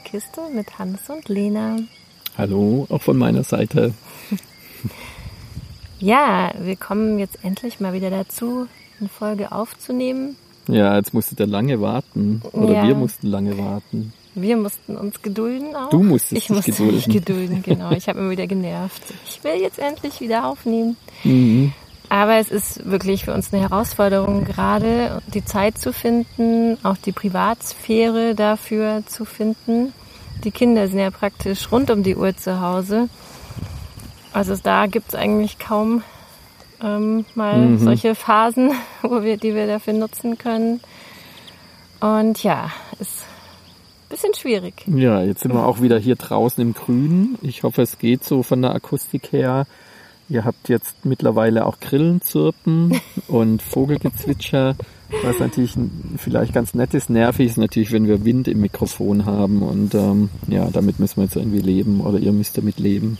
Die Kiste mit Hans und Lena. Hallo, auch von meiner Seite. ja, wir kommen jetzt endlich mal wieder dazu, eine Folge aufzunehmen. Ja, jetzt musstet ihr lange warten. Oder ja. wir mussten lange warten. Wir mussten uns gedulden auch. Du musstest ich musste gedulden. mich gedulden, genau. Ich habe immer wieder genervt. Ich will jetzt endlich wieder aufnehmen. Mhm. Aber es ist wirklich für uns eine Herausforderung, gerade die Zeit zu finden, auch die Privatsphäre dafür zu finden. Die Kinder sind ja praktisch rund um die Uhr zu Hause. Also da gibt es eigentlich kaum ähm, mal mhm. solche Phasen, wo wir, die wir dafür nutzen können. Und ja, ist ein bisschen schwierig. Ja, jetzt sind wir auch wieder hier draußen im Grünen. Ich hoffe, es geht so von der Akustik her. Ihr habt jetzt mittlerweile auch Grillenzirpen und Vogelgezwitscher, was natürlich vielleicht ganz nett ist. Nervig ist natürlich, wenn wir Wind im Mikrofon haben und ähm, ja, damit müssen wir jetzt irgendwie leben oder ihr müsst damit leben.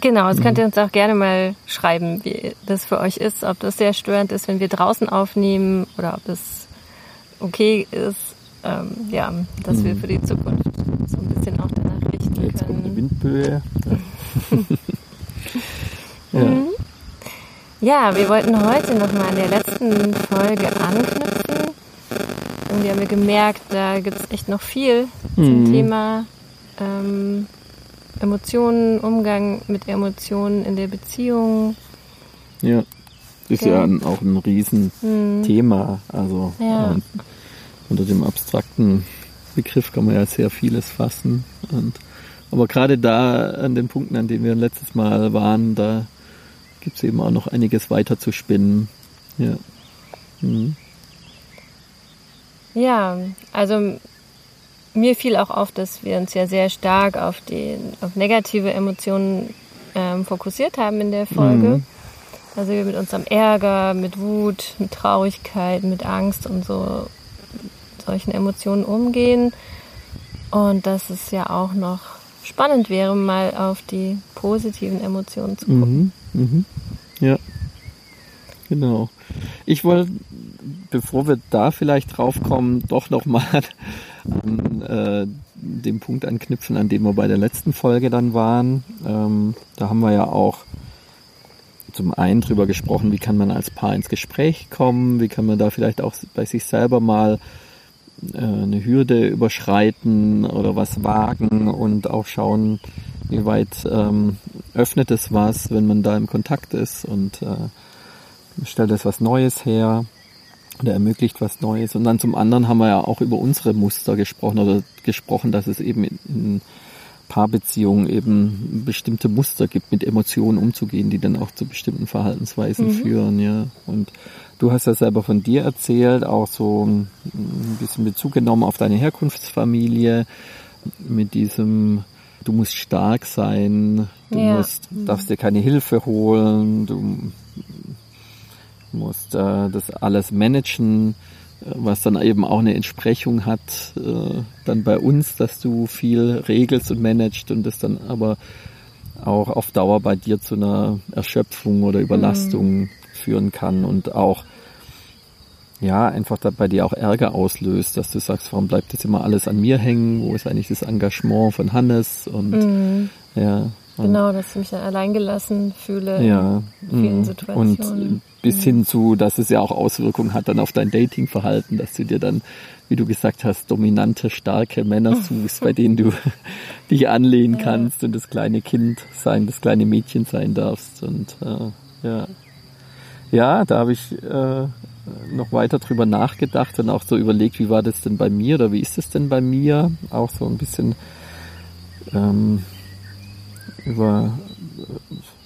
Genau, das könnt ihr uns auch gerne mal schreiben, wie das für euch ist, ob das sehr störend ist, wenn wir draußen aufnehmen oder ob das okay ist. Ähm, ja, dass mhm. wir für die Zukunft so ein bisschen auch danach richten Jetzt können. Kommt die Windböe. ja. Mhm. ja, wir wollten heute nochmal an der letzten Folge anknüpfen. Und wir haben ja gemerkt, da gibt es echt noch viel mhm. zum Thema ähm, Emotionen, Umgang mit Emotionen in der Beziehung. Ja, ist okay. ja ein, auch ein Riesenthema. Mhm. Also ja. äh, unter dem abstrakten Begriff kann man ja sehr vieles fassen. Und aber gerade da, an den Punkten, an denen wir letztes Mal waren, da gibt es eben auch noch einiges weiter zu spinnen. Ja. Mhm. Ja, also mir fiel auch auf, dass wir uns ja sehr stark auf die auf negative Emotionen ähm, fokussiert haben in der Folge. Mhm. Also wir mit unserem Ärger, mit Wut, mit Traurigkeit, mit Angst und so solchen Emotionen umgehen. Und das ist ja auch noch spannend wäre, mal auf die positiven Emotionen zu gucken. Mhm, mhm. Ja, genau. Ich wollte, bevor wir da vielleicht drauf kommen, doch nochmal an äh, dem Punkt anknüpfen, an dem wir bei der letzten Folge dann waren. Ähm, da haben wir ja auch zum einen drüber gesprochen, wie kann man als Paar ins Gespräch kommen, wie kann man da vielleicht auch bei sich selber mal eine Hürde überschreiten oder was wagen und auch schauen, wie weit ähm, öffnet es was, wenn man da im Kontakt ist und äh, stellt es was Neues her oder ermöglicht was Neues. Und dann zum anderen haben wir ja auch über unsere Muster gesprochen oder gesprochen, dass es eben in, in Paarbeziehungen eben bestimmte Muster gibt, mit Emotionen umzugehen, die dann auch zu bestimmten Verhaltensweisen mhm. führen, ja. Und du hast ja selber von dir erzählt, auch so ein bisschen Bezug genommen auf deine Herkunftsfamilie mit diesem du musst stark sein, du ja. musst, darfst dir keine Hilfe holen, du musst äh, das alles managen was dann eben auch eine Entsprechung hat, äh, dann bei uns, dass du viel regelst und managst und das dann aber auch auf Dauer bei dir zu einer Erschöpfung oder Überlastung mhm. Führen kann und auch ja, einfach da bei dir auch Ärger auslöst, dass du sagst, warum bleibt das immer alles an mir hängen? Wo ist eigentlich das Engagement von Hannes? Und mhm. ja. Genau, dass ich mich dann alleingelassen fühle ja, in vielen mhm. Situationen. Und bis hin zu, dass es ja auch Auswirkungen hat dann auf dein Datingverhalten, dass du dir dann, wie du gesagt hast, dominante, starke Männer suchst, bei denen du dich anlehnen kannst und das kleine Kind sein, das kleine Mädchen sein darfst. Und äh, ja, ja, da habe ich äh, noch weiter drüber nachgedacht und auch so überlegt, wie war das denn bei mir oder wie ist es denn bei mir? Auch so ein bisschen ähm, über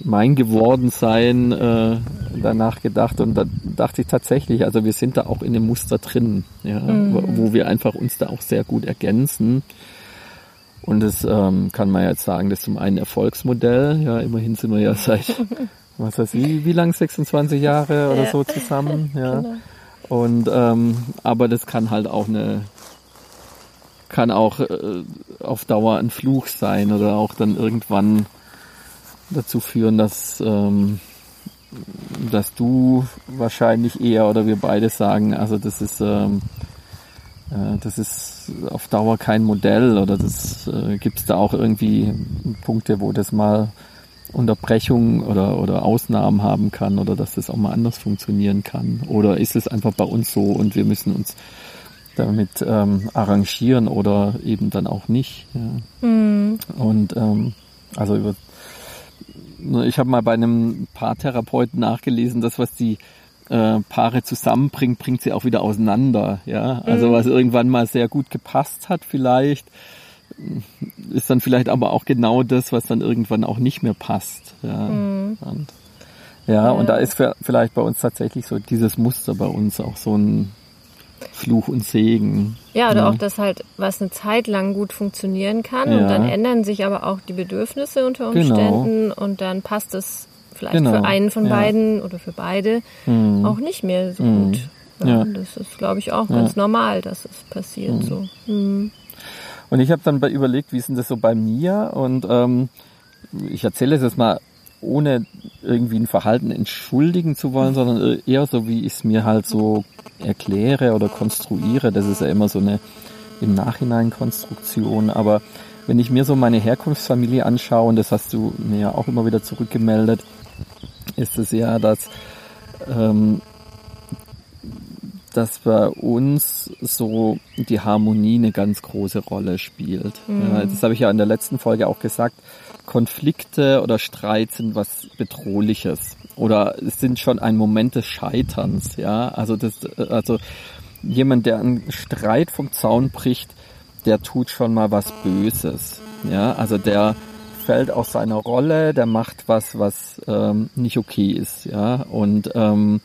mein Gewordensein äh, danach gedacht und da dachte ich tatsächlich, also wir sind da auch in dem Muster drin, ja, mhm. wo, wo, wir einfach uns da auch sehr gut ergänzen. Und das ähm, kann man jetzt sagen, das ist zum einen Erfolgsmodell, ja, immerhin sind wir ja seit, was weiß ich, wie lang, 26 Jahre oder ja. so zusammen, ja. Genau. Und ähm, aber das kann halt auch eine kann auch äh, auf Dauer ein Fluch sein oder auch dann irgendwann dazu führen, dass, ähm, dass du wahrscheinlich eher oder wir beide sagen, also das ist, ähm, äh, das ist auf Dauer kein Modell oder das äh, gibt es da auch irgendwie Punkte, wo das mal Unterbrechungen oder, oder Ausnahmen haben kann oder dass das auch mal anders funktionieren kann? Oder ist es einfach bei uns so und wir müssen uns damit ähm, arrangieren oder eben dann auch nicht? Ja. Mhm. Und ähm, also über ich habe mal bei einem Paartherapeuten nachgelesen, das was die äh, Paare zusammenbringt, bringt sie auch wieder auseinander. Ja, also mhm. was irgendwann mal sehr gut gepasst hat, vielleicht ist dann vielleicht aber auch genau das, was dann irgendwann auch nicht mehr passt. Ja, mhm. und, ja, ja, und da ist vielleicht bei uns tatsächlich so dieses Muster bei uns auch so ein Fluch und Segen. Ja, oder ja. auch, dass halt was eine Zeit lang gut funktionieren kann ja. und dann ändern sich aber auch die Bedürfnisse unter genau. Umständen genau. und dann passt es vielleicht genau. für einen von beiden oder für beide mhm. auch nicht mehr so mhm. gut. Ja, Das ist, glaube ich, auch ganz normal, dass es passiert mhm. so. Und ich habe dann überlegt, wie ist denn das so bei mir? Und ähm, ich erzähle es jetzt mal ohne irgendwie ein Verhalten entschuldigen zu wollen, sondern eher so, wie ich es mir halt so erkläre oder konstruiere. Das ist ja immer so eine im Nachhinein Konstruktion. Aber wenn ich mir so meine Herkunftsfamilie anschaue, und das hast du mir ja auch immer wieder zurückgemeldet, ist es ja, dass ähm, dass bei uns so die Harmonie eine ganz große Rolle spielt. Mhm. Ja, das habe ich ja in der letzten Folge auch gesagt. Konflikte oder Streit sind was Bedrohliches oder es sind schon ein Moment des Scheiterns. Ja, also das, also jemand, der einen Streit vom Zaun bricht, der tut schon mal was Böses. Ja, also der fällt aus seiner Rolle, der macht was, was ähm, nicht okay ist. Ja, und ähm,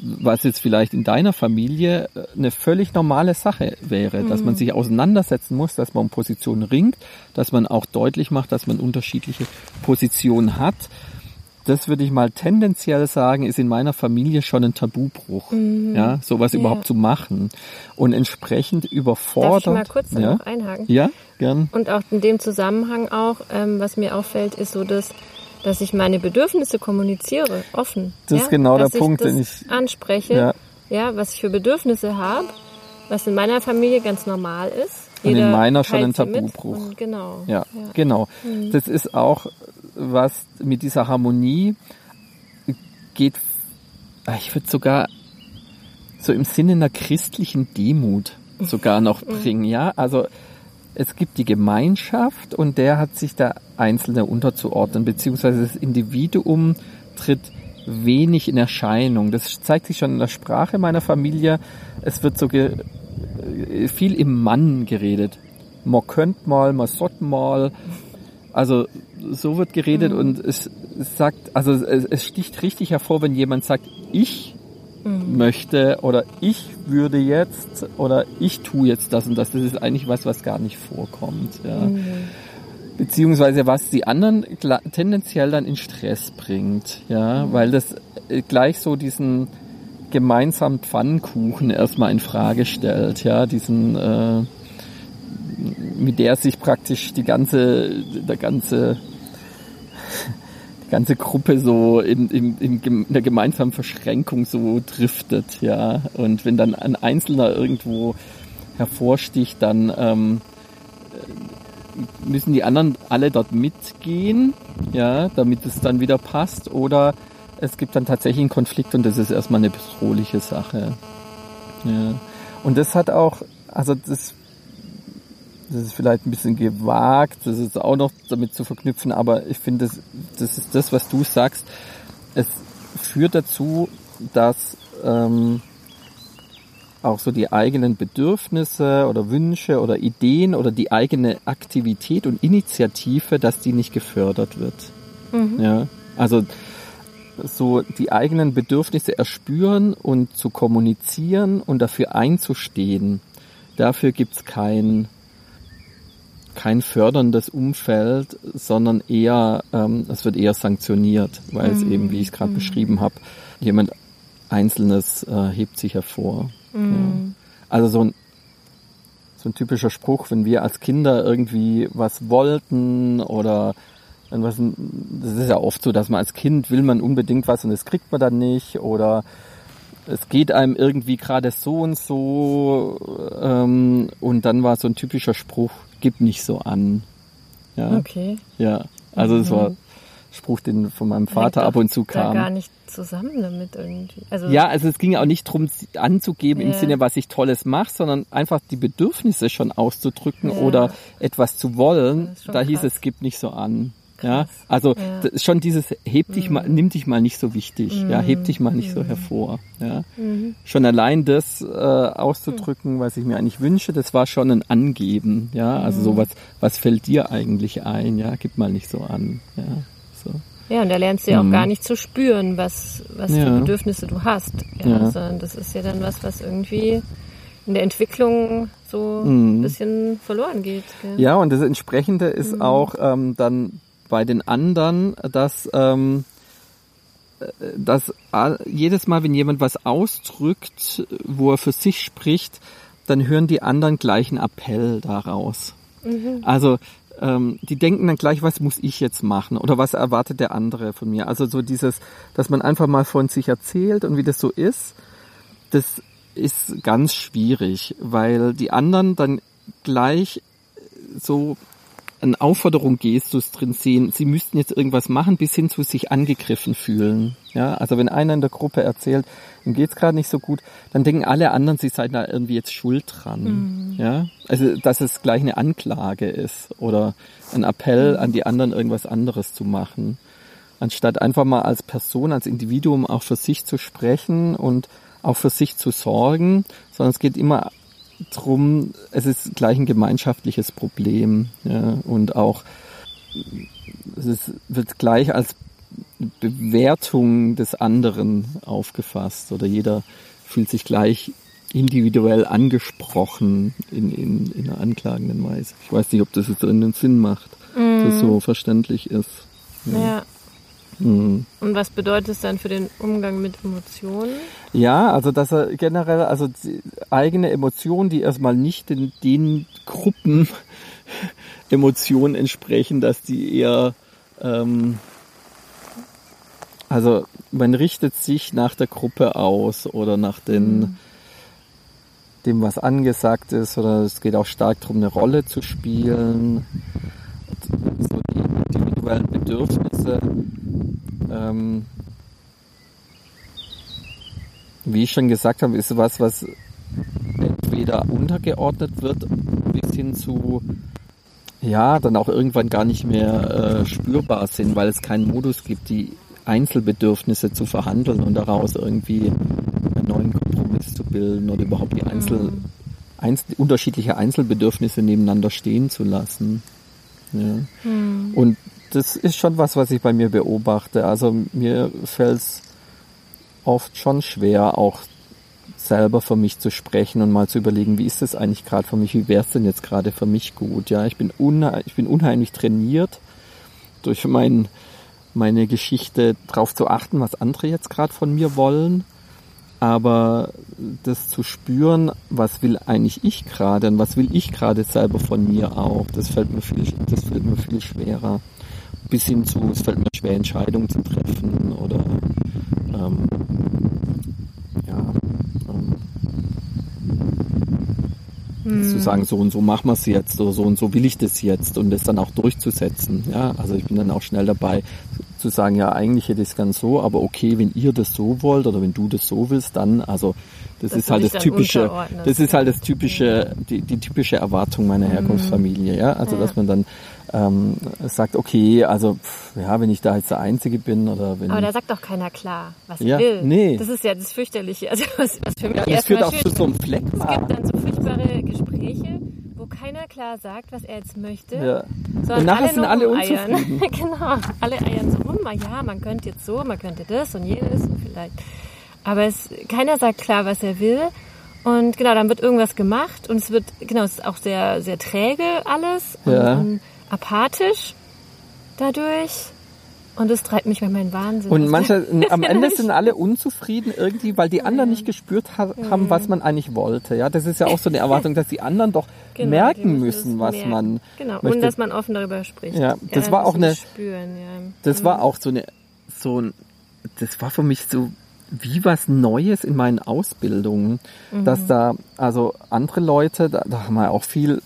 was jetzt vielleicht in deiner Familie äh, eine völlig normale Sache wäre, mhm. dass man mhm. sich auseinandersetzen muss, dass man um Positionen ringt, dass man auch deutlich macht, dass man unterschiedliche Positionen hat. Das würde ich mal tendenziell sagen, ist in meiner Familie schon ein Tabubruch, mhm. ja, sowas ja. überhaupt zu machen und entsprechend überfordert. Darf ich mal kurz ja? noch einhaken? Ja, gern. Und auch in dem Zusammenhang auch, ähm, was mir auffällt, ist so, dass dass ich meine Bedürfnisse kommuniziere, offen. Das ja? ist genau dass der Punkt, den ich anspreche. Ja. ja, was ich für Bedürfnisse habe, was in meiner Familie ganz normal ist. Und in meiner schon ein Tabubruch. Genau. Ja, ja. genau. Mhm. Das ist auch was mit dieser Harmonie geht, ah, ich würde sogar so im Sinne einer christlichen Demut sogar noch mhm. bringen, ja. Also es gibt die Gemeinschaft und der hat sich der Einzelne unterzuordnen, beziehungsweise das Individuum tritt wenig in Erscheinung. Das zeigt sich schon in der Sprache meiner Familie. Es wird so äh, viel im Mann geredet. Man könnt mal, man sollt mal. Also so wird geredet mhm. und es, es sagt, also es, es sticht richtig hervor, wenn jemand sagt, ich mhm. möchte oder ich würde jetzt oder ich tue jetzt das und das. Das ist eigentlich was, was gar nicht vorkommt. Ja. Mhm. Beziehungsweise was die anderen tendenziell dann in Stress bringt, ja, mhm. weil das äh, gleich so diesen gemeinsamen Pfannkuchen erstmal in Frage stellt, ja, diesen äh, mit der sich praktisch die ganze, der ganze ganze Gruppe so in, in, in der gemeinsamen Verschränkung so driftet, ja. Und wenn dann ein Einzelner irgendwo hervorsticht, dann ähm, müssen die anderen alle dort mitgehen, ja, damit es dann wieder passt. Oder es gibt dann tatsächlich einen Konflikt und das ist erstmal eine bedrohliche Sache. Ja. Und das hat auch, also das das ist vielleicht ein bisschen gewagt, das ist auch noch damit zu verknüpfen, aber ich finde, das, das ist das, was du sagst. Es führt dazu, dass ähm, auch so die eigenen Bedürfnisse oder Wünsche oder Ideen oder die eigene Aktivität und Initiative, dass die nicht gefördert wird. Mhm. Ja, also so die eigenen Bedürfnisse erspüren und zu kommunizieren und dafür einzustehen. Dafür gibt's kein kein förderndes Umfeld, sondern eher, ähm, es wird eher sanktioniert, weil mhm. es eben, wie ich es gerade mhm. beschrieben habe, jemand Einzelnes äh, hebt sich hervor. Mhm. Ja. Also so ein, so ein typischer Spruch, wenn wir als Kinder irgendwie was wollten oder was, das ist ja oft so, dass man als Kind will man unbedingt was und das kriegt man dann nicht oder es geht einem irgendwie gerade so und so ähm, und dann war so ein typischer Spruch, gib nicht so an. Ja. Okay. Ja. Also es war Spruch, den von meinem Vater ab und zu kam. Da gar nicht zusammen damit irgendwie. Also ja, also es ging auch nicht darum anzugeben ja. im Sinne, was ich Tolles mache, sondern einfach die Bedürfnisse schon auszudrücken ja. oder etwas zu wollen. Da krass. hieß es, gib nicht so an. Ja, also ja. schon dieses heb dich mhm. mal, nimm dich mal nicht so wichtig, mhm. ja, heb dich mal nicht mhm. so hervor, ja. Mhm. Schon allein das äh, auszudrücken, was ich mir eigentlich wünsche, das war schon ein Angeben, ja, also so mhm. was, was fällt dir eigentlich ein, ja, gib mal nicht so an, ja, so. Ja, und da lernst du ja auch mhm. gar nicht zu spüren, was, was ja. für Bedürfnisse du hast, ja, ja. sondern das ist ja dann was, was irgendwie in der Entwicklung so ein bisschen verloren geht. Gell? Ja, und das Entsprechende ist auch ähm, dann bei den anderen, dass, ähm, dass jedes Mal, wenn jemand was ausdrückt, wo er für sich spricht, dann hören die anderen gleich einen Appell daraus. Mhm. Also ähm, die denken dann gleich, was muss ich jetzt machen oder was erwartet der andere von mir. Also so dieses, dass man einfach mal von sich erzählt und wie das so ist, das ist ganz schwierig, weil die anderen dann gleich so eine Aufforderung Gestus drin sehen, sie müssten jetzt irgendwas machen, bis hin zu sich angegriffen fühlen. Ja, also wenn einer in der Gruppe erzählt, ihm geht's gerade nicht so gut, dann denken alle anderen, sie seien da irgendwie jetzt schuld dran. Mhm. Ja, also dass es gleich eine Anklage ist oder ein Appell mhm. an die anderen, irgendwas anderes zu machen, anstatt einfach mal als Person, als Individuum auch für sich zu sprechen und auch für sich zu sorgen, sondern es geht immer drum, es ist gleich ein gemeinschaftliches Problem ja, und auch es ist, wird gleich als Bewertung des anderen aufgefasst oder jeder fühlt sich gleich individuell angesprochen in, in, in einer anklagenden Weise. Ich weiß nicht, ob das jetzt einen Sinn macht, mm. dass so verständlich ist. Ja. ja. Mhm. Und was bedeutet es dann für den Umgang mit Emotionen? Ja, also dass er generell, also eigene Emotionen, die erstmal nicht in den Gruppen Emotionen entsprechen, dass die eher, ähm, also man richtet sich nach der Gruppe aus oder nach den, mhm. dem, was angesagt ist, oder es geht auch stark darum, eine Rolle zu spielen. So die individuellen Bedürfnisse ähm, wie ich schon gesagt habe, ist was, was entweder untergeordnet wird bis hin zu ja, dann auch irgendwann gar nicht mehr äh, spürbar sind, weil es keinen Modus gibt, die Einzelbedürfnisse zu verhandeln und daraus irgendwie einen neuen Kompromiss zu bilden oder überhaupt die Einzel, mhm. einzel unterschiedliche Einzelbedürfnisse nebeneinander stehen zu lassen. Ja. Mhm. Und das ist schon was, was ich bei mir beobachte. Also mir fällt es oft schon schwer, auch selber für mich zu sprechen und mal zu überlegen, wie ist das eigentlich gerade für mich, wie wäre es denn jetzt gerade für mich gut. Ja, ich bin, ich bin unheimlich trainiert durch mein, meine Geschichte darauf zu achten, was andere jetzt gerade von mir wollen. Aber das zu spüren, was will eigentlich ich gerade und was will ich gerade selber von mir auch, das fällt mir viel, das fällt mir viel schwerer bis hin zu, es fällt mir schwer, Entscheidungen zu treffen oder ähm, ja, ähm, hm. zu sagen, so und so machen wir es jetzt oder so und so will ich das jetzt und das dann auch durchzusetzen. Ja, also ich bin dann auch schnell dabei zu sagen, ja, eigentlich hätte ich es ganz so, aber okay, wenn ihr das so wollt oder wenn du das so willst, dann, also das ist halt das typische, das ist halt das typische, die, die typische Erwartung meiner. Herkunftsfamilie, ja, also ja. dass man dann ähm, sagt, okay, also pff, ja, wenn ich da jetzt der Einzige bin oder wenn. Aber da sagt doch keiner klar, was ja, er will. Nee. Das ist ja das fürchterliche. Also was, was für mich ja, das führt auch zu so einem Fleck. Es gibt dann so furchtbare Gespräche, wo keiner klar sagt, was er jetzt möchte. Ja. Und nachher alle sind alle unzufrieden. genau, alle eiern so rum. Ja, man könnte jetzt so, man könnte das und jenes und vielleicht. Aber es, keiner sagt klar, was er will. Und genau, dann wird irgendwas gemacht und es wird, genau, es ist auch sehr, sehr träge alles. Ja. Und, apathisch dadurch. Und es treibt mich mit meinen Wahnsinn. Und manche, am Ende sind alle unzufrieden irgendwie, weil die anderen nicht gespürt haben, was man eigentlich wollte. Ja, das ist ja auch so eine Erwartung, dass die anderen doch genau, merken müssen, was merken. man genau. möchte. Und dass man offen darüber spricht. Ja, das ja, war auch eine, spüren, ja. das war mhm. auch so eine, so ein, das war für mich so wie was Neues in meinen Ausbildungen, mhm. dass da also andere Leute, da, da haben wir auch viel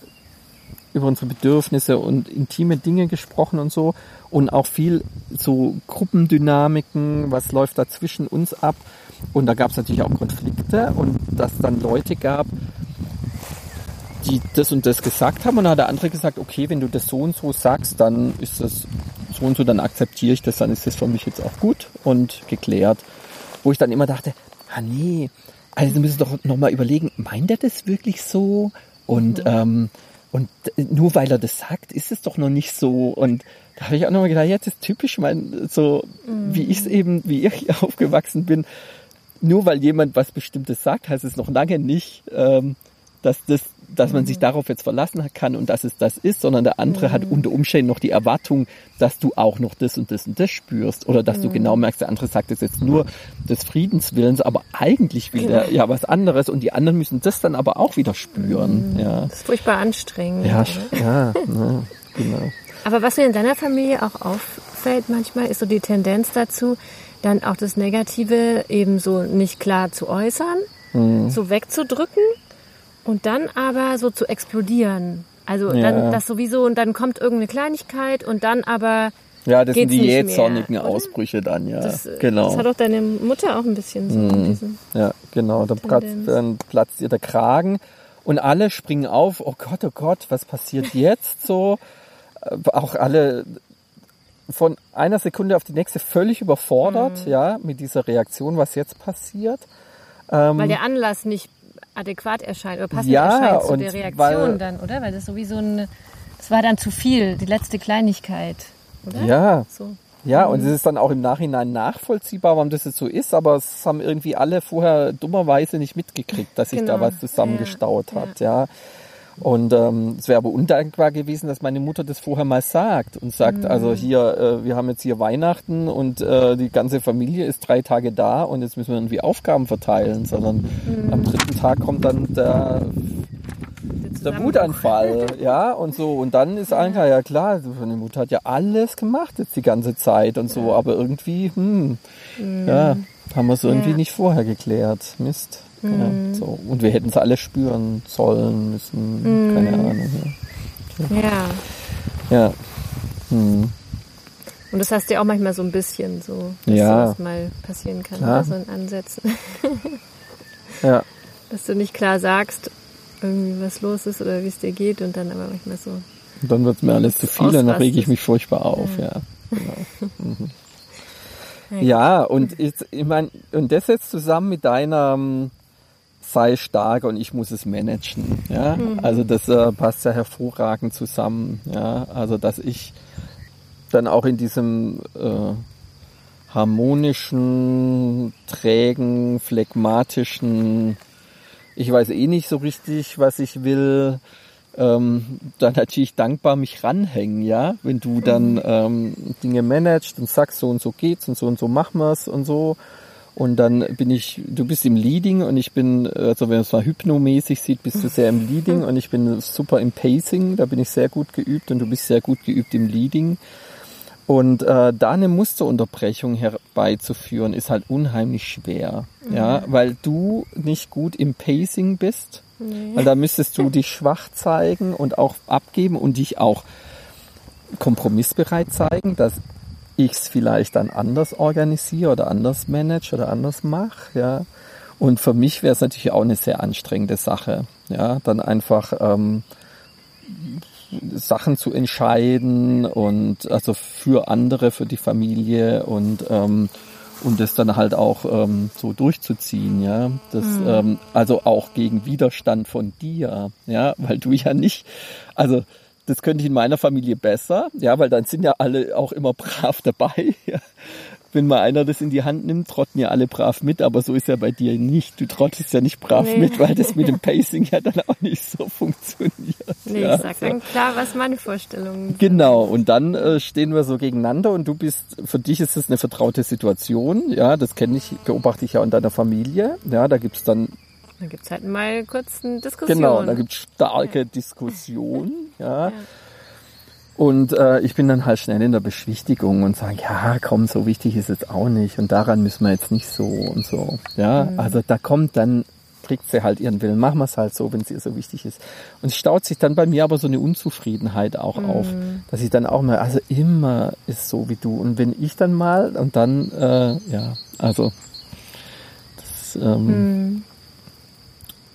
über unsere Bedürfnisse und intime Dinge gesprochen und so und auch viel so Gruppendynamiken, was läuft da zwischen uns ab und da gab es natürlich auch Konflikte und dass dann Leute gab, die das und das gesagt haben und dann hat der andere gesagt, okay, wenn du das so und so sagst, dann ist das so und so, dann akzeptiere ich das, dann ist das für mich jetzt auch gut und geklärt. Wo ich dann immer dachte, ah nee, also du müsstest doch nochmal überlegen, meint er das wirklich so? Und, mhm. ähm, und nur weil er das sagt, ist es doch noch nicht so. Und da habe ich auch nochmal gedacht, ja, das ist typisch mein, so mhm. wie ich es eben, wie ich aufgewachsen bin. Nur weil jemand was Bestimmtes sagt, heißt es noch lange nicht, ähm, dass das dass man sich mhm. darauf jetzt verlassen kann und dass es das ist, sondern der andere mhm. hat unter Umständen noch die Erwartung, dass du auch noch das und das und das spürst oder dass mhm. du genau merkst, der andere sagt das jetzt nur des Friedenswillens, aber eigentlich will er ja was anderes und die anderen müssen das dann aber auch wieder spüren. Mhm. Ja. Das ist furchtbar anstrengend. Ja, ja, ne, genau. Aber was mir in deiner Familie auch auffällt manchmal, ist so die Tendenz dazu, dann auch das Negative eben so nicht klar zu äußern, mhm. so wegzudrücken und dann aber so zu explodieren. Also ja. dann das sowieso und dann kommt irgendeine Kleinigkeit und dann aber. Ja, das sind die jähzornigen Ausbrüche dann, ja. Das, genau. Das hat auch deine Mutter auch ein bisschen so. Mhm. Ja, genau. Dann, dann platzt ihr der Kragen und alle springen auf. Oh Gott, oh Gott, was passiert jetzt so? Äh, auch alle von einer Sekunde auf die nächste völlig überfordert, mhm. ja, mit dieser Reaktion, was jetzt passiert. Ähm, Weil der Anlass nicht adäquat erscheint oder passend ja, erscheint zu der Reaktion weil, dann, oder? Weil das sowieso ein, das war dann zu viel, die letzte Kleinigkeit, oder? Ja. So. Ja, und mhm. es ist dann auch im Nachhinein nachvollziehbar, warum das jetzt so ist, aber es haben irgendwie alle vorher dummerweise nicht mitgekriegt, dass sich genau. da was zusammengestaut ja. hat, ja. Und ähm, es wäre aber undankbar gewesen, dass meine Mutter das vorher mal sagt und sagt, mhm. also hier, äh, wir haben jetzt hier Weihnachten und äh, die ganze Familie ist drei Tage da und jetzt müssen wir irgendwie Aufgaben verteilen, sondern mhm. am dritten Tag kommt dann der, der Wutanfall, ja, und so. Und dann ist Anka, ja klar, meine Mutter hat ja alles gemacht jetzt die ganze Zeit und so, aber irgendwie, hm, mhm. ja, haben wir es irgendwie ja. nicht vorher geklärt. Mist. Mhm. Ja, so. Und wir hätten es alle spüren sollen müssen. Mhm. Keine Ahnung. Ja. Ja. ja. Mhm. Und das hast du ja auch manchmal so ein bisschen so, dass ja. sowas mal passieren kann, klar. so in Ansätzen. ja. Dass du nicht klar sagst, irgendwie was los ist oder wie es dir geht und dann aber manchmal so. Und dann wird es mir alles zu viel, dann rege ich mich furchtbar auf, ja. ja. Genau. Mhm. Ja, und ich, ich meine, und das jetzt zusammen mit deiner ähm, sei stark und ich muss es managen. Ja, mhm. also das äh, passt ja hervorragend zusammen. Ja, also dass ich dann auch in diesem äh, harmonischen, trägen, phlegmatischen, ich weiß eh nicht so richtig, was ich will, ähm, dann natürlich dankbar mich ranhängen, ja, wenn du dann mhm. ähm, Dinge managst und sagst, so und so geht's und so und so machen wir's und so und dann bin ich, du bist im Leading und ich bin, also wenn man es mal hypnomäßig sieht, bist du sehr im Leading und ich bin super im Pacing, da bin ich sehr gut geübt und du bist sehr gut geübt im Leading. Und äh, da eine Musterunterbrechung herbeizuführen, ist halt unheimlich schwer. Mhm. Ja, weil du nicht gut im Pacing bist. Nee. Weil da müsstest du dich schwach zeigen und auch abgeben und dich auch kompromissbereit zeigen, dass ich es vielleicht dann anders organisiere oder anders manage oder anders mache, ja. Und für mich wäre es natürlich auch eine sehr anstrengende Sache, ja, dann einfach ähm, Sachen zu entscheiden und also für andere, für die Familie und ähm, und das dann halt auch ähm, so durchzuziehen, ja. Das mhm. ähm, also auch gegen Widerstand von dir, ja, weil du ja nicht, also das könnte ich in meiner Familie besser, ja, weil dann sind ja alle auch immer brav dabei. Ja. Wenn mal einer das in die Hand nimmt, trotten ja alle brav mit, aber so ist ja bei dir nicht. Du trottest ja nicht brav nee. mit, weil das mit dem Pacing ja dann auch nicht so funktioniert. Nee, ja, ich sag so. dann klar, was meine Vorstellungen sind. Genau, und dann äh, stehen wir so gegeneinander und du bist, für dich ist es eine vertraute Situation, ja, das kenne ich, beobachte ich ja in deiner Familie, ja, da gibt's dann dann gibt es halt mal kurz eine Diskussion. Genau, da gibt es starke ja. Diskussionen. Ja. ja. Und äh, ich bin dann halt schnell in der Beschwichtigung und sage, ja, komm, so wichtig ist es auch nicht und daran müssen wir jetzt nicht so und so. Ja, mhm. also da kommt dann, kriegt sie halt ihren Willen, machen wir es halt so, wenn es ihr so wichtig ist. Und es staut sich dann bei mir aber so eine Unzufriedenheit auch mhm. auf, dass ich dann auch mal, also immer ist so wie du. Und wenn ich dann mal und dann, äh, ja, also das ähm, mhm.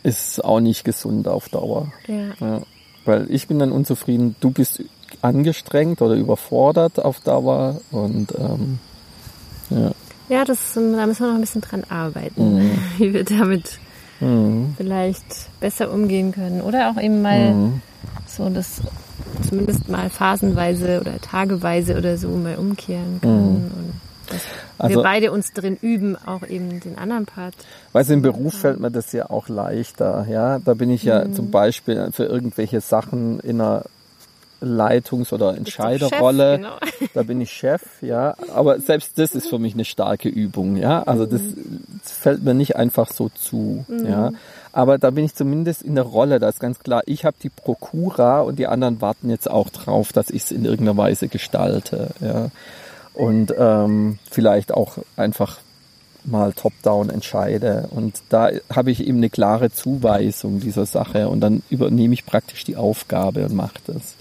Ist auch nicht gesund auf Dauer. Ja. ja. Weil ich bin dann unzufrieden, du bist angestrengt oder überfordert auf Dauer und ähm, ja. Ja, das, da müssen wir noch ein bisschen dran arbeiten, mhm. wie wir damit mhm. vielleicht besser umgehen können. Oder auch eben mal mhm. so das zumindest mal phasenweise oder tageweise oder so mal umkehren können. Mhm. Also, wir beide uns drin üben, auch eben den anderen Part. Weißt du, im Beruf fällt mir das ja auch leichter. Ja, da bin ich ja mhm. zum Beispiel für irgendwelche Sachen in einer Leitungs- oder Entscheiderrolle. Genau. Da bin ich Chef, ja. Aber selbst das ist für mich eine starke Übung, ja. Also das, das fällt mir nicht einfach so zu, mhm. ja. Aber da bin ich zumindest in der Rolle, da ist ganz klar, ich habe die Prokura und die anderen warten jetzt auch drauf, dass ich es in irgendeiner Weise gestalte, ja. Und ähm, vielleicht auch einfach mal top-down entscheide. Und da habe ich eben eine klare Zuweisung dieser Sache und dann übernehme ich praktisch die Aufgabe und mache das.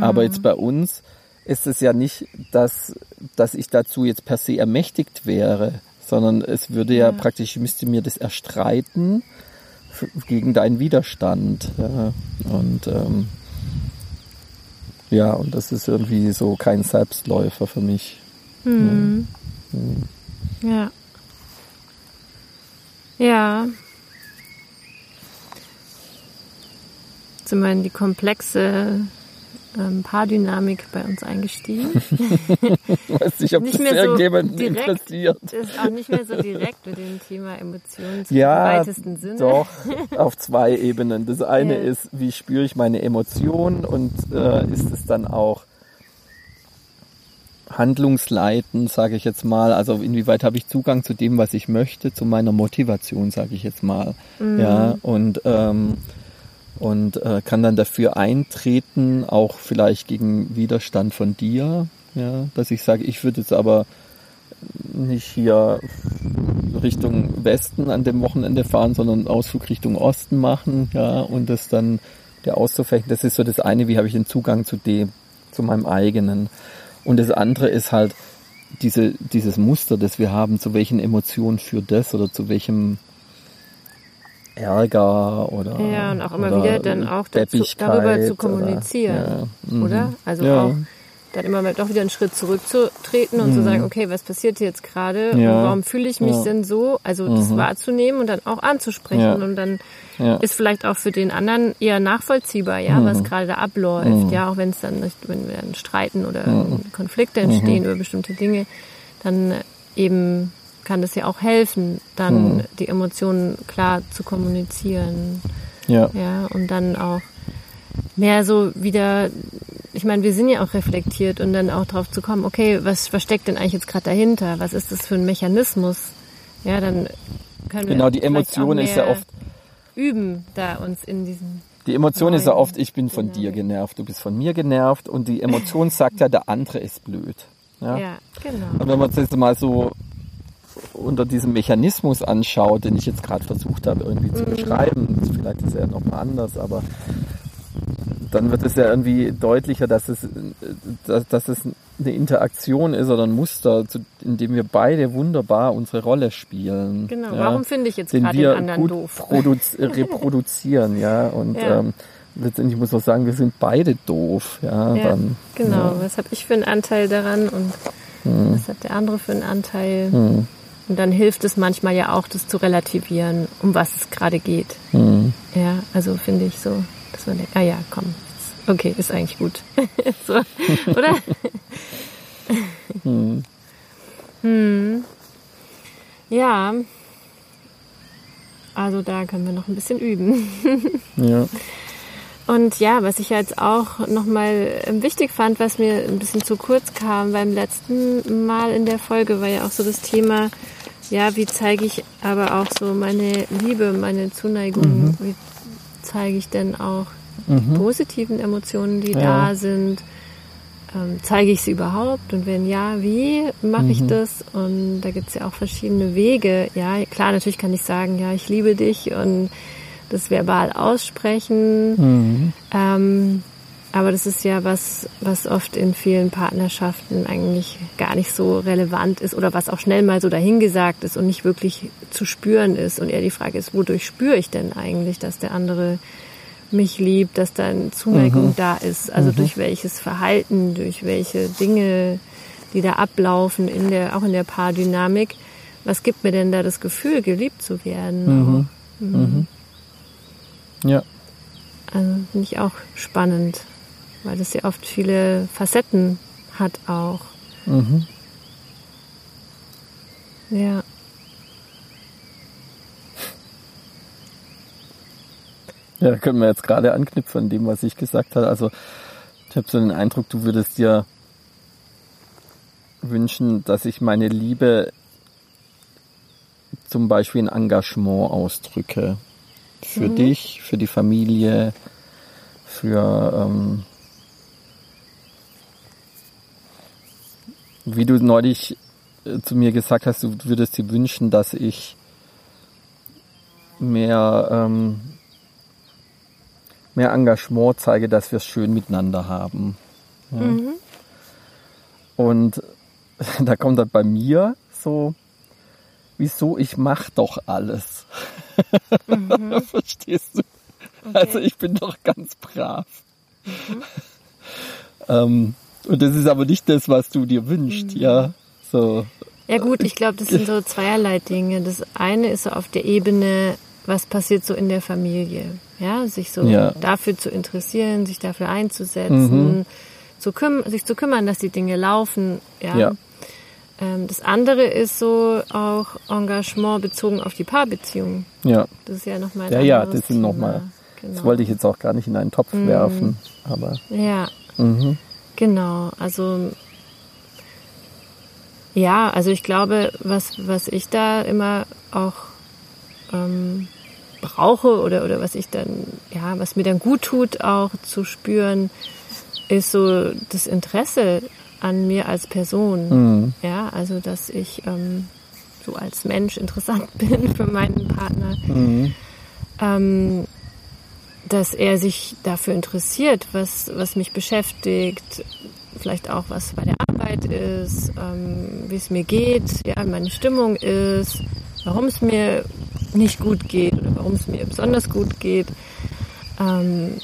Aber jetzt bei uns ist es ja nicht, dass, dass ich dazu jetzt per se ermächtigt wäre, sondern es würde ja, ja praktisch, ich müsste mir das erstreiten gegen deinen Widerstand. Ja. Und ähm, ja, und das ist irgendwie so kein Selbstläufer für mich. Hm. Hm. Ja. Ja. Zum Beispiel die komplexe ähm, Paardynamik bei uns eingestiegen. Weiß nicht, ob nicht das mehr so direkt, interessiert. Ist auch nicht mehr so direkt mit dem Thema Emotionen ja, im weitesten Sinne. Doch, auf zwei Ebenen. Das eine ja. ist, wie spüre ich meine Emotionen und äh, ist es dann auch handlungsleitend, sage ich jetzt mal. Also inwieweit habe ich Zugang zu dem, was ich möchte, zu meiner Motivation, sage ich jetzt mal. Mhm. Ja, und ähm, und äh, kann dann dafür eintreten, auch vielleicht gegen Widerstand von dir, ja, dass ich sage, ich würde jetzt aber nicht hier Richtung Westen an dem Wochenende fahren, sondern Ausflug Richtung Osten machen, ja, und das dann der auszufechten, das ist so das eine, wie habe ich den Zugang zu dem, zu meinem eigenen. Und das andere ist halt diese, dieses Muster, das wir haben, zu welchen Emotionen führt das oder zu welchem Ärger oder ja und auch immer wieder dann auch dazu, darüber zu kommunizieren, oder, ja. mhm. oder? Also ja. auch dann immer mal doch wieder einen Schritt zurückzutreten und mhm. zu sagen, okay, was passiert hier jetzt gerade? Ja. warum fühle ich mich denn so? Also mhm. das wahrzunehmen und dann auch anzusprechen und dann ist vielleicht auch für den anderen eher nachvollziehbar, ja, was mhm. gerade da abläuft, mhm. ja, auch wenn es dann nicht, wenn wir dann streiten oder mhm. Konflikte entstehen über bestimmte Dinge, dann eben kann das ja auch helfen, dann hm. die Emotionen klar zu kommunizieren. Ja. Ja, und dann auch mehr so wieder, ich meine, wir sind ja auch reflektiert und dann auch drauf zu kommen, okay, was versteckt denn eigentlich jetzt gerade dahinter? Was ist das für ein Mechanismus? Ja, dann können wir Genau, die Emotion ist ja oft üben, da uns in diesem die Emotion ist ja oft, ich bin von dir genervt, du bist von mir genervt und die Emotion sagt ja, der andere ist blöd. Ja, ja genau. Und wenn man das jetzt mal so unter diesem Mechanismus anschaut, den ich jetzt gerade versucht habe irgendwie zu mhm. beschreiben, vielleicht ist er nochmal anders, aber dann wird es ja irgendwie deutlicher, dass es, dass, dass es eine Interaktion ist oder ein Muster, in dem wir beide wunderbar unsere Rolle spielen. Genau, ja, warum finde ich jetzt gerade den anderen gut doof? reproduzieren, ja, und ja. Ähm, letztendlich muss man sagen, wir sind beide doof, ja, ja dann. Genau, was habe ich für einen Anteil daran und hm. was hat der andere für einen Anteil? Hm. Und dann hilft es manchmal ja auch, das zu relativieren, um was es gerade geht. Mhm. Ja, also finde ich so, dass man denkt, ah ja, komm, okay, ist eigentlich gut. so, oder? mhm. Hm. Ja. Also da können wir noch ein bisschen üben. ja. Und ja, was ich jetzt auch nochmal wichtig fand, was mir ein bisschen zu kurz kam beim letzten Mal in der Folge, war ja auch so das Thema, ja, wie zeige ich aber auch so meine Liebe, meine Zuneigung, mhm. wie zeige ich denn auch mhm. die positiven Emotionen, die ja. da sind, ähm, zeige ich sie überhaupt? Und wenn ja, wie mache ich Mhm. das? Und da gibt es ja auch verschiedene Wege. Ja, klar, natürlich kann ich sagen, ja, ich liebe dich und das verbal aussprechen. Mhm. Ähm, aber das ist ja was, was oft in vielen Partnerschaften eigentlich gar nicht so relevant ist oder was auch schnell mal so dahingesagt ist und nicht wirklich zu spüren ist. Und eher die Frage ist, wodurch spüre ich denn eigentlich, dass der andere mich liebt, dass da eine Zuneigung Mhm. da ist? Also durch welches Verhalten, durch welche Dinge, die da ablaufen, in der, auch in der Paardynamik. Was gibt mir denn da das Gefühl, geliebt zu werden? Mhm. Ja. Also finde ich auch spannend, weil das ja oft viele Facetten hat auch. Mhm. Ja. Ja, da können wir jetzt gerade anknüpfen an dem, was ich gesagt habe. Also ich habe so den Eindruck, du würdest dir wünschen, dass ich meine Liebe zum Beispiel in Engagement ausdrücke. Für dich, für die Familie, für ähm, wie du neulich äh, zu mir gesagt hast, du würdest dir wünschen, dass ich mehr ähm, mehr Engagement zeige, dass wir es schön miteinander haben. Ja. Mhm. Und da kommt dann bei mir so, wieso ich mach doch alles. Verstehst du? Also ich bin doch ganz brav. ähm, und das ist aber nicht das, was du dir wünschst, ja. So. Ja gut, ich glaube, das sind so zweierlei Dinge. Das eine ist so auf der Ebene, was passiert so in der Familie. Ja, sich so Ja. dafür zu interessieren, sich dafür einzusetzen, zu küm sich zu kümmern, dass die Dinge laufen. Ja. Ja. Ähm, das andere ist so auch Engagement bezogen auf die Paarbeziehung. Ja. Das ist ja nochmal ein Ja, ja, das sind noch Thema. mal- Genau. Das wollte ich jetzt auch gar nicht in einen Topf werfen. Aber Ja, mhm. Genau. Also ja, also ich glaube, was was ich da immer auch ähm, brauche oder oder was ich dann ja, was mir dann gut tut, auch zu spüren, ist so das Interesse an mir als Person. Mhm. Ja, also dass ich ähm, so als Mensch interessant bin für meinen Partner. Mhm. ähm, dass er sich dafür interessiert, was, was mich beschäftigt, vielleicht auch was bei der Arbeit ist, ähm, wie es mir geht, ja, meine Stimmung ist, warum es mir nicht gut geht oder warum es mir besonders gut geht. Ähm,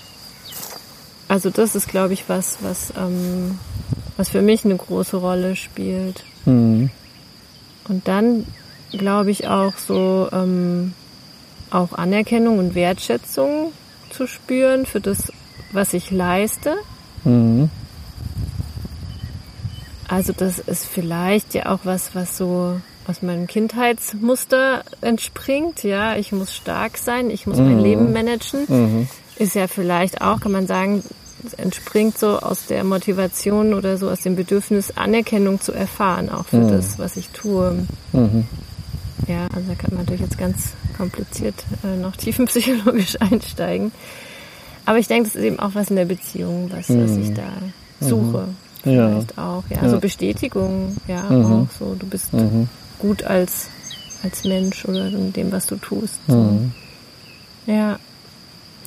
also das ist, glaube ich, was, was, ähm, was für mich eine große Rolle spielt. Mhm. Und dann glaube ich auch so ähm, auch Anerkennung und Wertschätzung zu spüren für das, was ich leiste. Mhm. Also das ist vielleicht ja auch was, was so aus meinem Kindheitsmuster entspringt. Ja, ich muss stark sein, ich muss mein Mhm. Leben managen. Mhm. Ist ja vielleicht auch, kann man sagen, es entspringt so aus der Motivation oder so aus dem Bedürfnis, Anerkennung zu erfahren, auch für Mhm. das, was ich tue. Mhm. Ja, also da kann man natürlich jetzt ganz kompliziert äh, noch tiefenpsychologisch einsteigen. Aber ich denke, das ist eben auch was in der Beziehung, was, was ich da suche. Mhm. Ja. Vielleicht auch, ja. Ja. So Bestätigung, ja, Mhm. auch so, du bist Mhm. gut als, als Mensch oder in dem, was du tust. So. Mhm. Ja,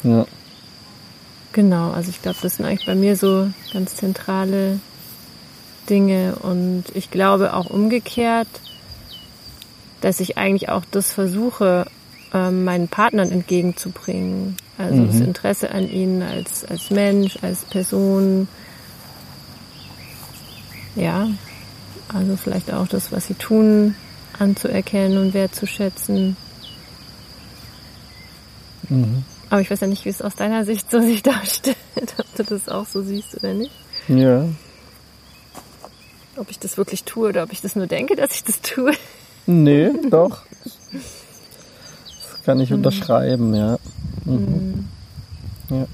Ja. genau. Also ich glaube, das sind eigentlich bei mir so ganz zentrale Dinge und ich glaube auch umgekehrt, dass ich eigentlich auch das versuche, ähm, meinen Partnern entgegenzubringen. Also das Interesse an ihnen als, als Mensch, als Person. Ja, also vielleicht auch das, was sie tun, anzuerkennen und wertzuschätzen. Mhm. Aber ich weiß ja nicht, wie es aus deiner Sicht so sich darstellt, ob du das auch so siehst oder nicht. Ja. Ob ich das wirklich tue oder ob ich das nur denke, dass ich das tue. Nee, doch. Kann ich unterschreiben, ja. Mhm. ja.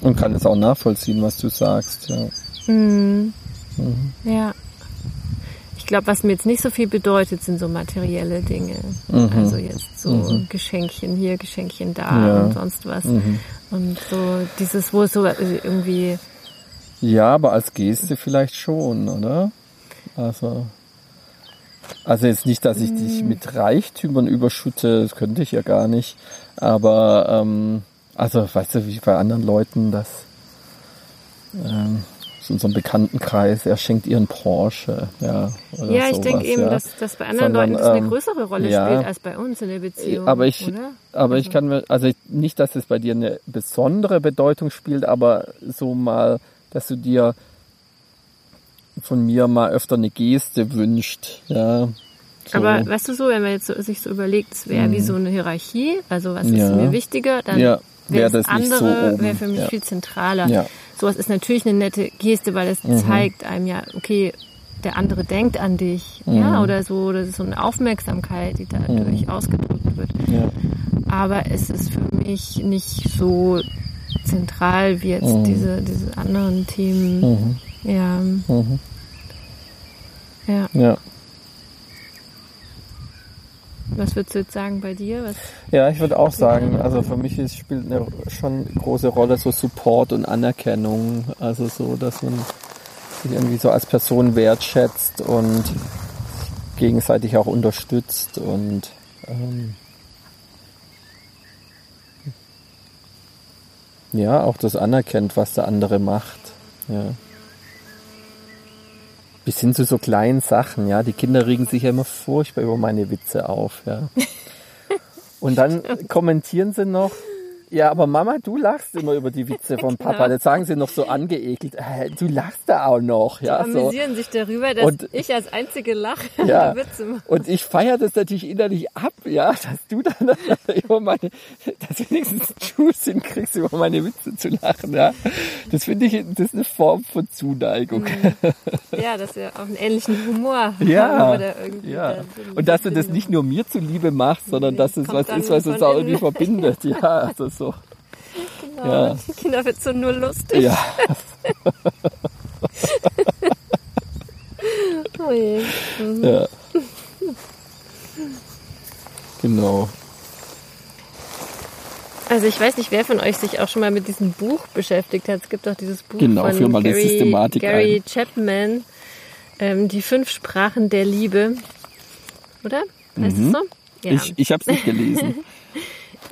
Und kann es auch nachvollziehen, was du sagst, ja. Mhm. Mhm. Ja. Ich glaube, was mir jetzt nicht so viel bedeutet, sind so materielle Dinge. Mhm. Also jetzt so Mhm. Geschenkchen hier, Geschenkchen da Ja. und sonst was. Mhm. Und so dieses, wo es so irgendwie Ja, aber als Geste vielleicht schon, oder? Also, also jetzt nicht, dass ich dich mit Reichtümern überschütte, das könnte ich ja gar nicht. Aber ähm, also weißt du, wie bei anderen Leuten, dass ähm, aus unserem Bekanntenkreis, er schenkt ihren Porsche, ja. Oder Ja, ich denke eben, ja. dass das bei anderen Sondern, Leuten das eine ähm, größere Rolle ja. spielt als bei uns in der Beziehung. Aber ich, oder? aber ich kann mir, also ich- nicht, dass es bei dir eine besondere Bedeutung spielt, aber so mal, dass du dir von mir mal öfter eine Geste wünscht, ja. So. Aber weißt du so, wenn man jetzt so, sich so überlegt, es wäre wie so eine Hierarchie, also was Mhm. Ja. ist mir wichtiger, dann Ja, wäre wär das das so andere oben, wäre für mich ja. viel zentraler. Ja. Sowas ist natürlich eine nette Geste, weil es Mhm. zeigt einem ja, okay, der andere denkt an dich, Mhm. ja, oder so, das ist so eine Aufmerksamkeit, die dadurch ausgedrückt wird. Aber es ist für mich nicht so zentral wie jetzt Mhm. diese, diese anderen Themen. Ja, Mhm. ja. ja. Was würdest du jetzt sagen bei dir? Was, Ja, ich würde auch sagen, also für mich ist, spielt eine schon große Rolle so Support und Anerkennung. Also so, dass man sich irgendwie so als Person wertschätzt und gegenseitig auch unterstützt und ähm, ja, auch das anerkennt, was der andere macht. Ja. Bis hin zu so kleinen Sachen, ja. Die Kinder regen sich ja immer furchtbar über meine Witze auf, ja. Und dann kommentieren sie noch, ja, aber Mama, du lachst immer über die Witze vom Papa. Genau. Das sagen sie noch so angeekelt. Äh, du lachst da auch noch, ja. So. amüsieren sich darüber, dass Und- ich als einzige lache Ja. und Witze mache. Und ich feiere das natürlich innerlich ab, ja, dass du dann über meine, dass du wenigstens Juice hinkriegst, über meine Witze zu lachen, ja. Das finde ich, das ist eine Form von Zuneigung. Ja, dass wir auch einen ähnlichen Humor Ja, haben. Oder irgendwie ja. da Und dass du das nicht nur mir zuliebe machst, sondern Nee, dass es was ist, was uns von auch irgendwie verbindet. Ja, also so. Genau, ja. Die Kinder wird so nur lustig. Ja, Oh je. Mhm. ja. Genau. Also ich weiß nicht, wer von euch sich auch schon mal mit diesem Buch beschäftigt hat. Es gibt auch dieses Buch Genau, von mal Gary, Systematik Gary ein. Chapman, ähm, die fünf Sprachen der Liebe. Oder? Heißt es so? Ja. Mhm. Ich, ich habe es nicht gelesen.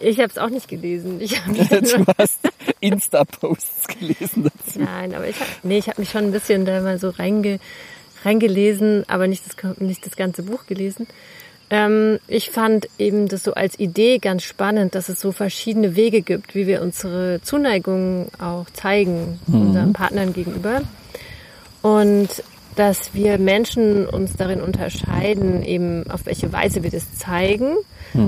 Ich habe es auch nicht gelesen. Ich hab du hast Insta-Posts gelesen dazu. Nein, aber ich habe nee, ich habe mich schon ein bisschen da mal so reinge, reingelesen, aber nicht das, nicht das ganze Buch gelesen. Ähm, ich fand eben das so als Idee ganz spannend, dass es so verschiedene Wege gibt, wie wir unsere Zuneigung auch zeigen unseren Partnern gegenüber. Und dass wir Menschen uns darin unterscheiden, eben auf welche Weise wir das zeigen,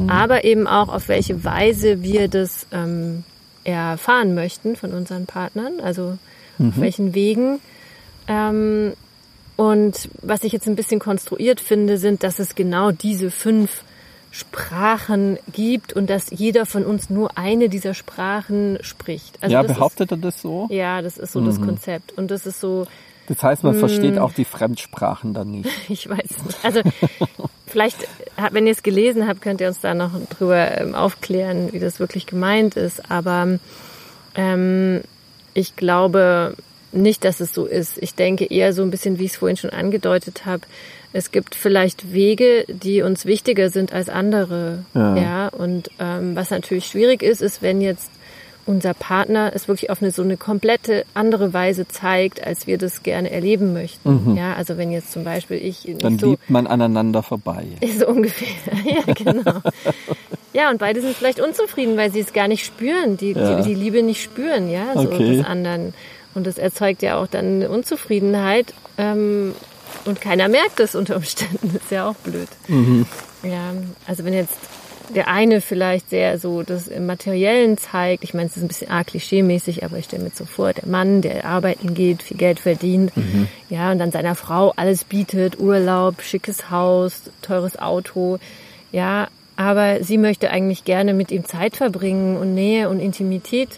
aber eben auch auf welche Weise wir das ähm, erfahren möchten von unseren Partnern, also auf welchen Wegen. Ähm, und was ich jetzt ein bisschen konstruiert finde, sind, dass es genau diese fünf Sprachen gibt und dass jeder von uns nur eine dieser Sprachen spricht. Also ja, behauptet er das so? Ist, ja, das ist so das Konzept. Und das ist so, Das heißt, man Hm. versteht auch die Fremdsprachen dann nicht. ich weiß nicht. Also vielleicht, wenn ihr es gelesen habt, könnt ihr uns da noch drüber ähm, aufklären, wie das wirklich gemeint ist. Aber ähm, ich glaube nicht, dass es so ist. Ich denke eher so ein bisschen, wie ich es vorhin schon angedeutet habe. Es gibt vielleicht Wege, die uns wichtiger sind als andere. Ja. Ja. Und ähm, was natürlich schwierig ist, ist, wenn jetzt unser Partner es wirklich auf eine so eine komplette andere Weise zeigt, als wir das gerne erleben möchten. Ja, also wenn jetzt zum Beispiel ich Dann so liebt man aneinander vorbei. so ungefähr. Ja, genau. Ja, und beide sind vielleicht unzufrieden, weil sie es gar nicht spüren, die, Ja. die, die Liebe nicht spüren, ja, so Okay. des anderen. Und das erzeugt ja auch dann eine Unzufriedenheit. Ähm, und keiner merkt es unter Umständen. Das ist ja auch blöd. Mhm. Ja, also wenn jetzt der eine vielleicht sehr so das im Materiellen zeigt, ich meine, es ist ein bisschen arg klischee-mäßig, aber ich stelle mir so vor, der Mann, der arbeiten geht, viel Geld verdient, Mhm. ja, und dann seiner Frau alles bietet, Urlaub, schickes Haus, teures Auto, ja, aber sie möchte eigentlich gerne mit ihm Zeit verbringen und Nähe und Intimität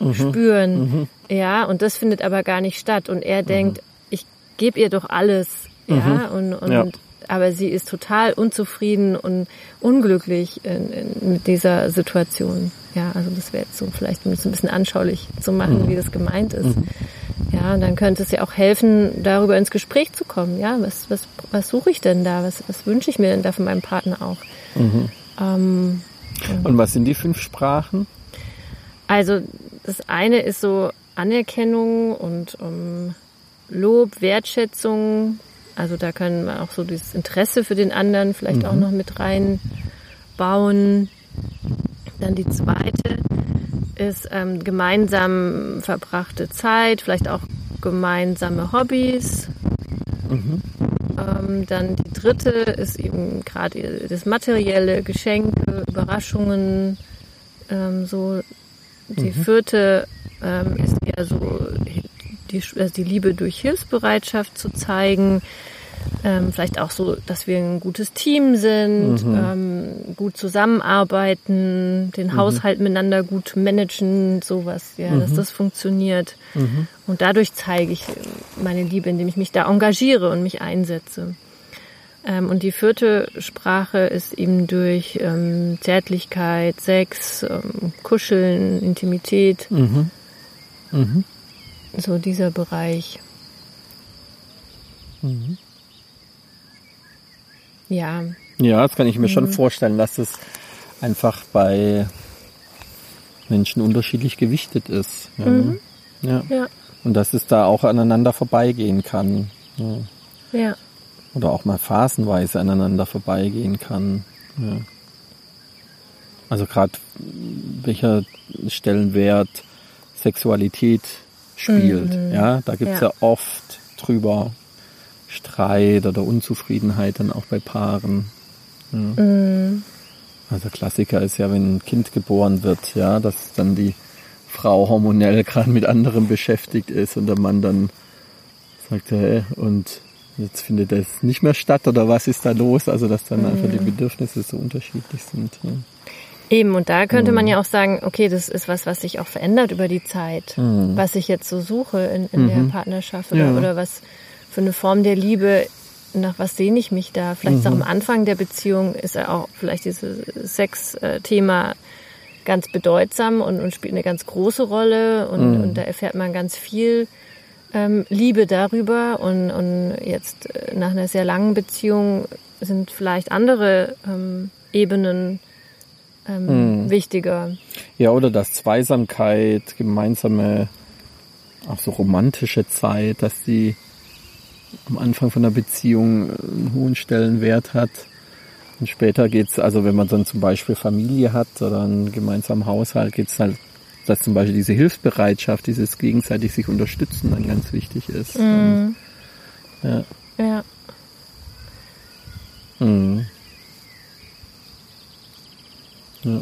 Mhm. spüren, ja, und das findet aber gar nicht statt. Und er denkt, ich gebe ihr doch alles, ja, und, und Mhm. Aber sie ist total unzufrieden und unglücklich in, in, mit dieser Situation. Ja, also das wäre jetzt so vielleicht um es ein bisschen anschaulich zu machen, wie das gemeint ist. Ja, Ja, dann könnte es ja auch helfen, darüber ins Gespräch zu kommen. Ja, was, was, was suche ich denn da? Was, was wünsche ich mir denn da von meinem Partner auch? Mhm. Ähm, und was sind die fünf Sprachen? Also das eine ist so Anerkennung und um, Lob, Wertschätzung. Also da können wir auch so dieses Interesse für den anderen vielleicht mhm. auch noch mit reinbauen. Dann die zweite ist ähm, gemeinsam verbrachte Zeit, vielleicht auch gemeinsame Hobbys. Mhm. Ähm, dann die dritte ist eben gerade das materielle, Geschenke, Überraschungen. Ähm, so die mhm. vierte ähm, ist eher so die, also die Liebe durch Hilfsbereitschaft zu zeigen. Ähm, vielleicht auch so, dass wir ein gutes Team sind, mhm. ähm, gut zusammenarbeiten, den mhm. Haushalt miteinander gut managen, sowas, ja, mhm. dass das funktioniert. Mhm. Und dadurch zeige ich meine Liebe, indem ich mich da engagiere und mich einsetze. Ähm, und die vierte Sprache ist eben durch ähm, Zärtlichkeit, Sex, ähm, Kuscheln, Intimität. So dieser Bereich. Mhm. Ja. Ja, das kann ich mir mhm. schon vorstellen, dass es einfach bei Menschen unterschiedlich gewichtet ist. Ja. Mhm. ja. ja. Und dass es da auch aneinander vorbeigehen kann. Ja. ja. Oder auch mal phasenweise aneinander vorbeigehen kann. Ja. Also gerade welcher Stellenwert Sexualität spielt. Mhm. Ja, da gibt's ja. ja oft drüber Streit oder Unzufriedenheit dann auch bei Paaren. Ja. Mhm. Also Klassiker ist ja, wenn ein Kind geboren wird, ja, dass dann die Frau hormonell gerade mit anderem beschäftigt ist und der Mann dann sagt, hey, und jetzt findet das nicht mehr statt oder was ist da los? Also dass dann mhm. einfach die Bedürfnisse so unterschiedlich sind. Ja. Eben, und da könnte man mhm. ja auch sagen, okay, das ist was, was sich auch verändert über die Zeit, mhm. was ich jetzt so suche in, in mhm. der Partnerschaft oder, ja. oder was für eine Form der Liebe, nach was sehne ich mich da? Vielleicht mhm. auch am Anfang der Beziehung ist ja auch vielleicht dieses Sex-Thema ganz bedeutsam und, und, spielt eine ganz große Rolle und, mhm. und da erfährt man ganz viel ähm, Liebe darüber und, und jetzt äh, nach einer sehr langen Beziehung sind vielleicht andere ähm, Ebenen ähm, hm. wichtiger. Ja, oder dass Zweisamkeit, gemeinsame, auch so romantische Zeit, dass die am Anfang von der Beziehung einen hohen Stellenwert hat. Und später geht's, also wenn man dann zum Beispiel Familie hat oder einen gemeinsamen Haushalt, geht's halt, dass zum Beispiel diese Hilfsbereitschaft, dieses gegenseitig sich unterstützen dann ganz wichtig ist. Mhm. ja. Ja. Mhm. Ja.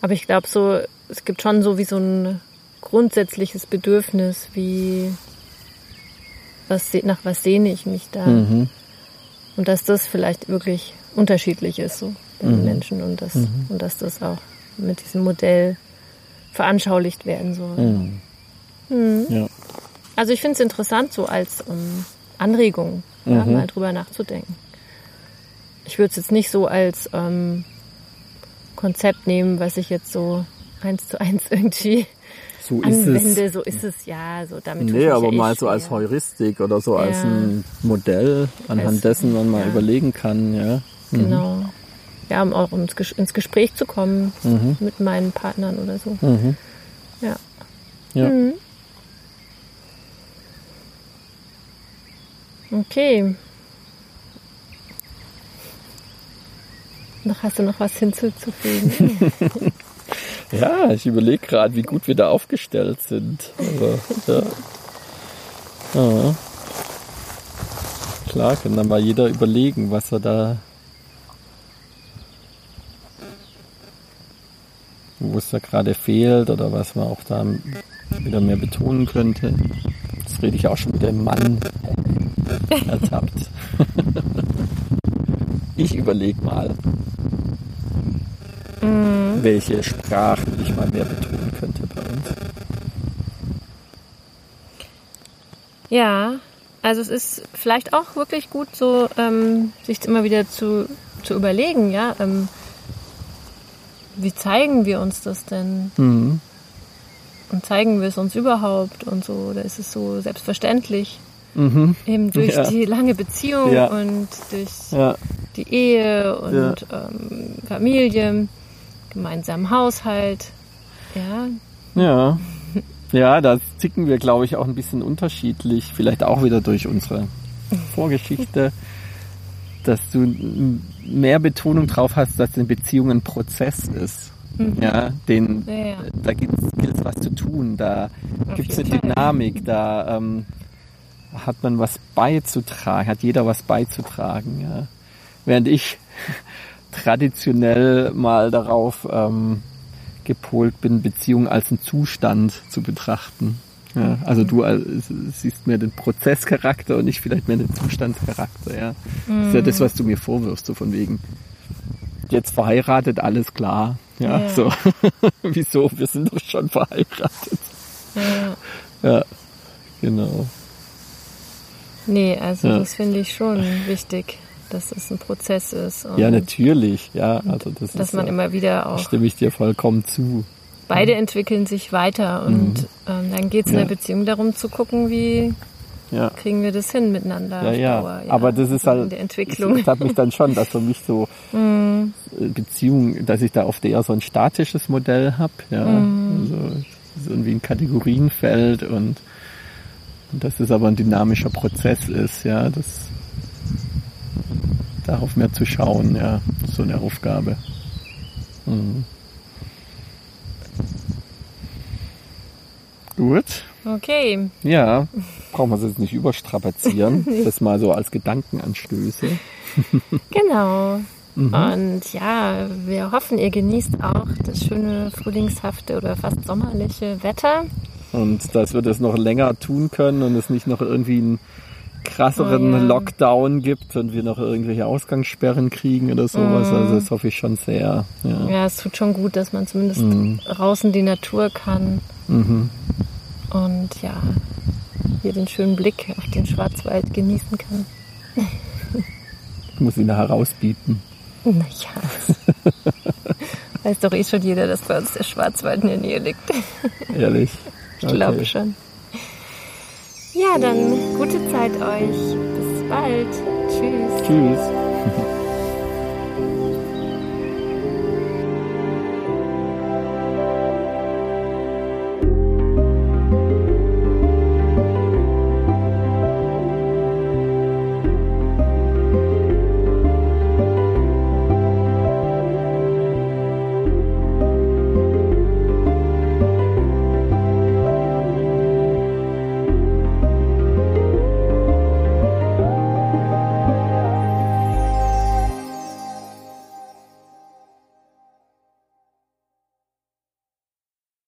Aber ich glaube so, es gibt schon so wie so ein grundsätzliches Bedürfnis, wie was nach was sehne ich mich da. Mhm. Und dass das vielleicht wirklich unterschiedlich ist so bei mhm. den Menschen und dass, mhm. und dass das auch mit diesem Modell veranschaulicht werden soll. Mhm. Mhm. Ja. Also ich finde es interessant, so als um, Anregung, ja, mhm. mal drüber nachzudenken. Ich würde es jetzt nicht so als ähm, Konzept nehmen, was ich jetzt so eins zu eins irgendwie so anwende. So ist es ja. So damit nee, aber ja mal so als Heuristik oder so ja. als ein Modell, anhand als, dessen man mal ja. überlegen kann. Ja. Mhm. Genau. Ja, um auch ins Gespräch zu kommen mhm. mit meinen Partnern oder so. Mhm. Ja. Ja. Mhm. Okay. Noch hast du noch was hinzuzufügen? ja, ich überlege gerade, wie gut wir da aufgestellt sind. Aber, ja. ja. Klar, kann dann mal jeder überlegen, was er da wo es da gerade fehlt oder was man auch da wieder mehr betonen könnte. Jetzt rede ich auch schon mit dem Mann ertappt. Ich überlege mal mhm. welche Sprachen ich mal mehr betonen könnte bei uns. Ja, also es ist vielleicht auch wirklich gut, so ähm, sich immer wieder zu, zu überlegen, ja, ähm, wie zeigen wir uns das denn? Mhm. und zeigen wir es uns überhaupt und so. Da ist es so selbstverständlich. Mhm. Eben durch ja. die lange Beziehung ja. und durch ja. die Ehe und ähm, Familie, gemeinsamen Haushalt. Ja. Ja. Ja, da ticken wir, glaube ich, auch ein bisschen unterschiedlich. Vielleicht auch wieder durch unsere Vorgeschichte, dass du mehr Betonung drauf hast, dass eine Beziehung ein Prozess ist. Mhm. Ja, den, ja, ja. da gilt es was zu tun, da gibt es eine Dynamik, da ähm, hat man was beizutragen, hat jeder was beizutragen. Ja. Während ich traditionell mal darauf ähm, gepolt bin, Beziehung als einen Zustand zu betrachten. Ja, also du siehst mehr den Prozesscharakter und ich vielleicht mehr den Zustandscharakter. Ja. Das ist ja das, was du mir vorwirfst, so von wegen jetzt verheiratet, alles klar. Ja, ja. so. Wieso? Wir sind doch schon verheiratet. Ja. Ja, genau. Nee, also ja. das finde ich schon wichtig, dass es ein Prozess ist. ja, natürlich, ja. Also das dass ist, man immer wieder auch. Stimme ich dir vollkommen zu. Beide entwickeln sich weiter und mhm. ähm, dann geht es in der Beziehung darum zu gucken, wie ja. kriegen wir das hin miteinander. Ja, ja. Dauer, ja. Aber das ist halt, in der Entwicklung. das hat mich dann schon, dass für mich so mhm. Beziehung, dass ich da oft eher so ein statisches Modell habe, ja. Mhm. Also, so irgendwie ein Kategorienfeld und, und dass es aber ein dynamischer Prozess ist, ja, das darauf mehr zu schauen, ja, so eine Aufgabe. Mhm. Gut. Okay. Ja, brauchen wir es jetzt nicht überstrapazieren. das mal so als Gedankenanstöße. genau. Mhm. Und ja, wir hoffen, ihr genießt auch das schöne frühlingshafte oder fast sommerliche Wetter. Und dass wir das noch länger tun können und es nicht noch irgendwie einen krasseren oh, ja. Lockdown gibt und wir noch irgendwelche Ausgangssperren kriegen oder sowas. Mhm. Also das hoffe ich schon sehr. Ja. ja, es tut schon gut, dass man zumindest mhm. raus die Natur kann. Mhm. Und ja, hier den schönen Blick auf den Schwarzwald genießen kann. ich muss ihn nachher rausbieten. Naja. Weiß doch eh schon jeder, dass bei uns der Schwarzwald in der Nähe liegt. Ehrlich? Ich okay. glaube schon. Ja, dann gute Zeit euch. Bis bald. Tschüss. Tschüss.